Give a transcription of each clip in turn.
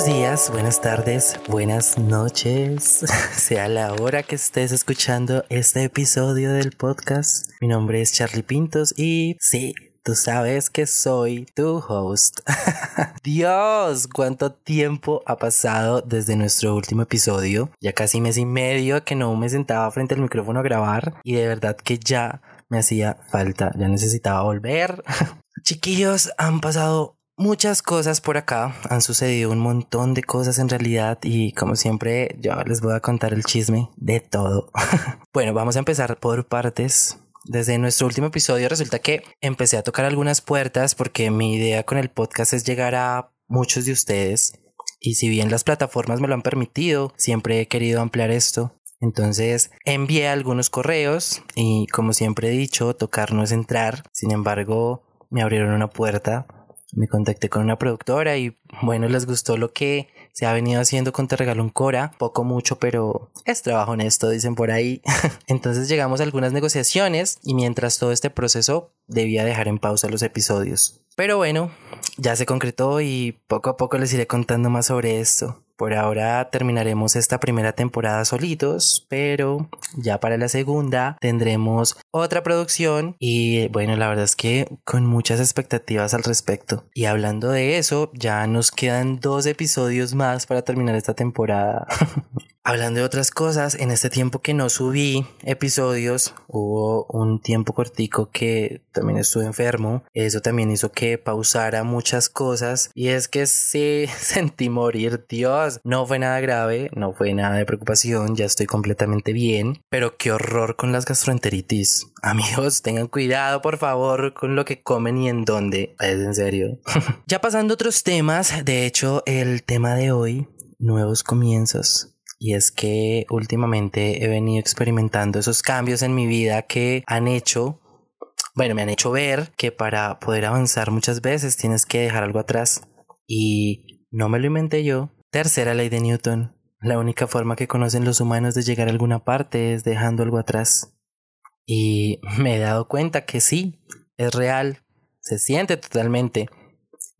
Buenos días, buenas tardes, buenas noches, sea la hora que estés escuchando este episodio del podcast. Mi nombre es Charlie Pintos y sí, tú sabes que soy tu host. Dios, cuánto tiempo ha pasado desde nuestro último episodio. Ya casi mes y medio que no me sentaba frente al micrófono a grabar y de verdad que ya me hacía falta, ya necesitaba volver. Chiquillos, han pasado muchas cosas por acá, han sucedido un montón de cosas en realidad y como siempre yo les voy a contar el chisme de todo. bueno, vamos a empezar por partes. Desde nuestro último episodio resulta que empecé a tocar algunas puertas porque mi idea con el podcast es llegar a muchos de ustedes y si bien las plataformas me lo han permitido, siempre he querido ampliar esto. Entonces envié algunos correos y como siempre he dicho, tocar no es entrar. Sin embargo, me abrieron una puerta, me contacté con una productora y bueno, les gustó lo que se ha venido haciendo con Te Regalo un Cora, poco mucho, pero es trabajo honesto, dicen por ahí. Entonces llegamos a algunas negociaciones y mientras todo este proceso debía dejar en pausa los episodios. Pero bueno, ya se concretó y poco a poco les iré contando más sobre esto. Por ahora terminaremos esta primera temporada solitos, pero ya para la segunda tendremos otra producción y bueno, la verdad es que con muchas expectativas al respecto. Y hablando de eso, ya nos quedan dos episodios más para terminar esta temporada. Hablando de otras cosas, en este tiempo que no subí episodios, hubo un tiempo cortico que también estuve enfermo. Eso también hizo que pausara muchas cosas. Y es que sí, sentí morir, Dios. No fue nada grave, no fue nada de preocupación, ya estoy completamente bien. Pero qué horror con las gastroenteritis. Amigos, tengan cuidado, por favor, con lo que comen y en dónde. Es en serio. ya pasando a otros temas, de hecho, el tema de hoy, nuevos comienzos y es que últimamente he venido experimentando esos cambios en mi vida que han hecho, bueno, me han hecho ver que para poder avanzar muchas veces tienes que dejar algo atrás. Y no me lo inventé yo. Tercera ley de Newton. La única forma que conocen los humanos de llegar a alguna parte es dejando algo atrás. Y me he dado cuenta que sí, es real, se siente totalmente.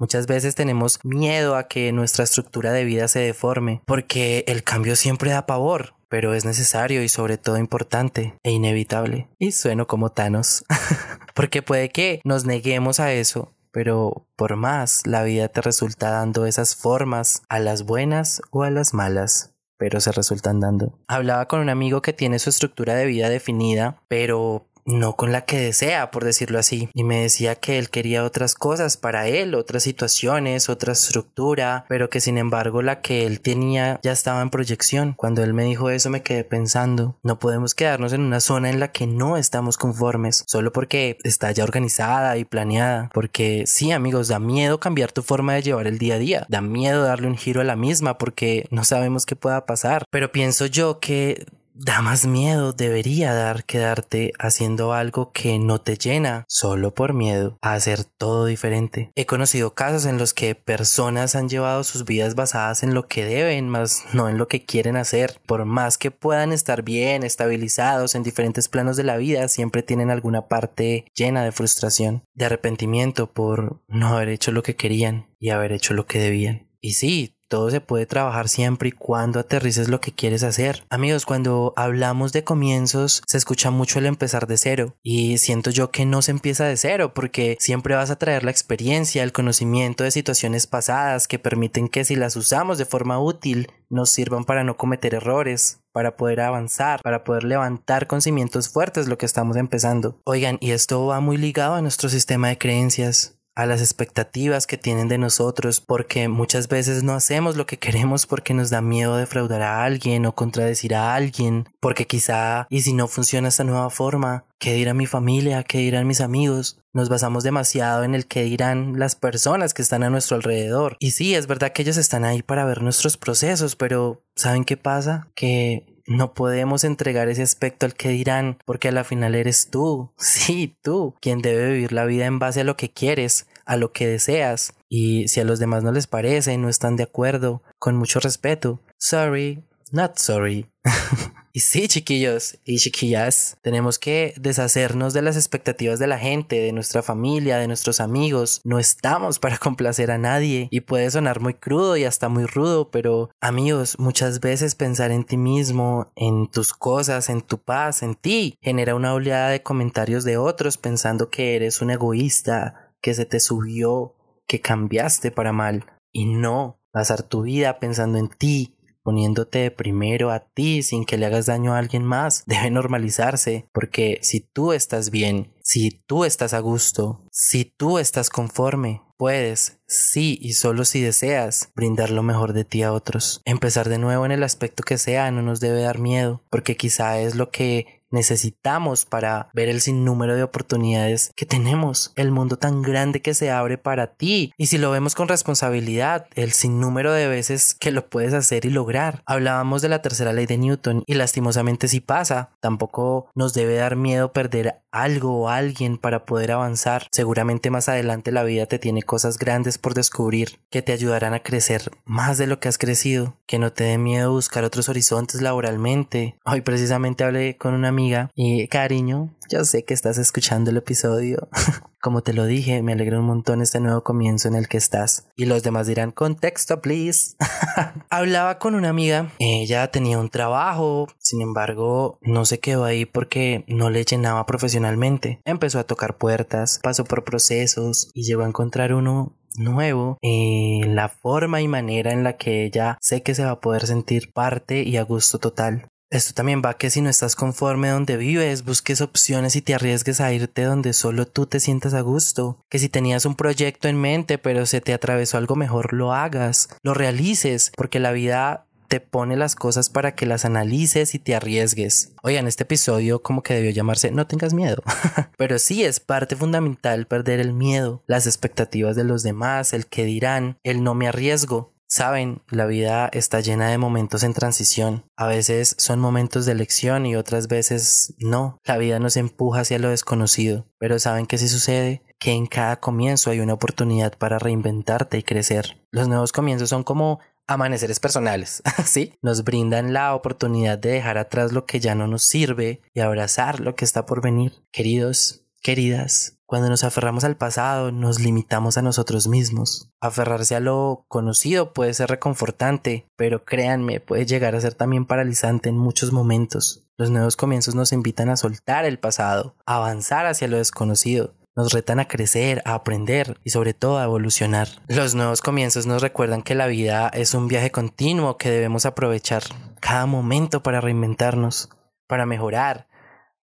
Muchas veces tenemos miedo a que nuestra estructura de vida se deforme, porque el cambio siempre da pavor, pero es necesario y sobre todo importante e inevitable. Y sueno como Thanos, porque puede que nos neguemos a eso, pero por más la vida te resulta dando esas formas a las buenas o a las malas pero se resultan dando. Hablaba con un amigo que tiene su estructura de vida definida, pero no con la que desea, por decirlo así. Y me decía que él quería otras cosas para él, otras situaciones, otra estructura, pero que sin embargo la que él tenía ya estaba en proyección. Cuando él me dijo eso me quedé pensando, no podemos quedarnos en una zona en la que no estamos conformes, solo porque está ya organizada y planeada. Porque sí, amigos, da miedo cambiar tu forma de llevar el día a día, da miedo darle un giro a la misma porque no sabemos qué pueda pasar. Pero pienso yo que da más miedo, debería dar quedarte haciendo algo que no te llena solo por miedo a hacer todo diferente. He conocido casos en los que personas han llevado sus vidas basadas en lo que deben, más no en lo que quieren hacer. Por más que puedan estar bien, estabilizados en diferentes planos de la vida, siempre tienen alguna parte llena de frustración, de arrepentimiento por no haber hecho lo que querían y haber hecho lo que debían. Y sí, todo se puede trabajar siempre y cuando aterrices lo que quieres hacer. Amigos, cuando hablamos de comienzos, se escucha mucho el empezar de cero. Y siento yo que no se empieza de cero, porque siempre vas a traer la experiencia, el conocimiento de situaciones pasadas que permiten que si las usamos de forma útil, nos sirvan para no cometer errores, para poder avanzar, para poder levantar con cimientos fuertes lo que estamos empezando. Oigan, y esto va muy ligado a nuestro sistema de creencias a las expectativas que tienen de nosotros, porque muchas veces no hacemos lo que queremos porque nos da miedo defraudar a alguien o contradecir a alguien, porque quizá, y si no funciona esta nueva forma, ¿qué dirá mi familia? ¿Qué dirán mis amigos? Nos basamos demasiado en el que dirán las personas que están a nuestro alrededor. Y sí, es verdad que ellos están ahí para ver nuestros procesos, pero ¿saben qué pasa? Que no podemos entregar ese aspecto al que dirán, porque a la final eres tú, sí, tú, quien debe vivir la vida en base a lo que quieres, a lo que deseas. Y si a los demás no les parece, no están de acuerdo, con mucho respeto, sorry, not sorry. Y sí, chiquillos y chiquillas, tenemos que deshacernos de las expectativas de la gente, de nuestra familia, de nuestros amigos. No estamos para complacer a nadie y puede sonar muy crudo y hasta muy rudo, pero amigos, muchas veces pensar en ti mismo, en tus cosas, en tu paz, en ti, genera una oleada de comentarios de otros pensando que eres un egoísta, que se te subió, que cambiaste para mal. Y no, pasar tu vida pensando en ti, poniéndote primero a ti sin que le hagas daño a alguien más, debe normalizarse, porque si tú estás bien, si tú estás a gusto, si tú estás conforme, puedes, sí y solo si deseas, brindar lo mejor de ti a otros. Empezar de nuevo en el aspecto que sea no nos debe dar miedo, porque quizá es lo que necesitamos para ver el sinnúmero de oportunidades que tenemos, el mundo tan grande que se abre para ti. Y si lo vemos con responsabilidad, el sinnúmero de veces que lo puedes hacer y lograr. Hablábamos de la tercera ley de Newton y lastimosamente si pasa, tampoco nos debe dar miedo perder algo o alguien para poder avanzar. Seguramente más adelante la vida te tiene cosas grandes por descubrir que te ayudarán a crecer más de lo que has crecido. Que no te dé miedo buscar otros horizontes laboralmente. Hoy precisamente hablé con una amiga y cariño, yo sé que estás escuchando el episodio. Como te lo dije, me alegra un montón este nuevo comienzo en el que estás. Y los demás dirán, contexto, please. Hablaba con una amiga, ella tenía un trabajo, sin embargo, no se quedó ahí porque no le llenaba profesionalmente. Empezó a tocar puertas, pasó por procesos y llegó a encontrar uno nuevo en la forma y manera en la que ella sé que se va a poder sentir parte y a gusto total. Esto también va que si no estás conforme donde vives, busques opciones y te arriesgues a irte donde solo tú te sientas a gusto. Que si tenías un proyecto en mente pero se te atravesó algo mejor, lo hagas, lo realices, porque la vida te pone las cosas para que las analices y te arriesgues. Oigan, este episodio como que debió llamarse No tengas miedo. Pero sí es parte fundamental perder el miedo, las expectativas de los demás, el que dirán, el no me arriesgo. Saben, la vida está llena de momentos en transición. A veces son momentos de elección y otras veces no. La vida nos empuja hacia lo desconocido. Pero saben que si sucede, que en cada comienzo hay una oportunidad para reinventarte y crecer. Los nuevos comienzos son como amaneceres personales, ¿sí? Nos brindan la oportunidad de dejar atrás lo que ya no nos sirve y abrazar lo que está por venir. Queridos, queridas, cuando nos aferramos al pasado, nos limitamos a nosotros mismos. Aferrarse a lo conocido puede ser reconfortante, pero créanme, puede llegar a ser también paralizante en muchos momentos. Los nuevos comienzos nos invitan a soltar el pasado, a avanzar hacia lo desconocido. Nos retan a crecer, a aprender y sobre todo a evolucionar. Los nuevos comienzos nos recuerdan que la vida es un viaje continuo que debemos aprovechar cada momento para reinventarnos, para mejorar.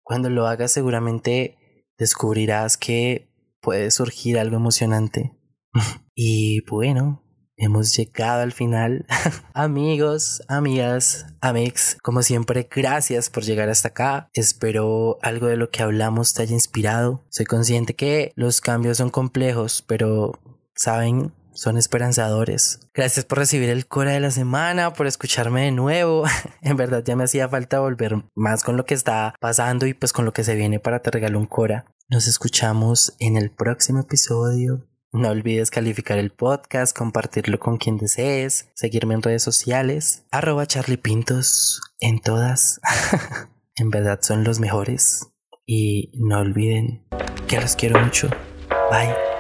Cuando lo hagas seguramente descubrirás que puede surgir algo emocionante. y bueno, hemos llegado al final. Amigos, amigas, amigos, como siempre, gracias por llegar hasta acá. Espero algo de lo que hablamos te haya inspirado. Soy consciente que los cambios son complejos, pero, ¿saben? Son esperanzadores. Gracias por recibir el Cora de la semana, por escucharme de nuevo. en verdad ya me hacía falta volver más con lo que está pasando y pues con lo que se viene para te regalo un Cora. Nos escuchamos en el próximo episodio. No olvides calificar el podcast, compartirlo con quien desees, seguirme en redes sociales, arroba Charlie Pintos en todas. en verdad son los mejores. Y no olviden que los quiero mucho. Bye.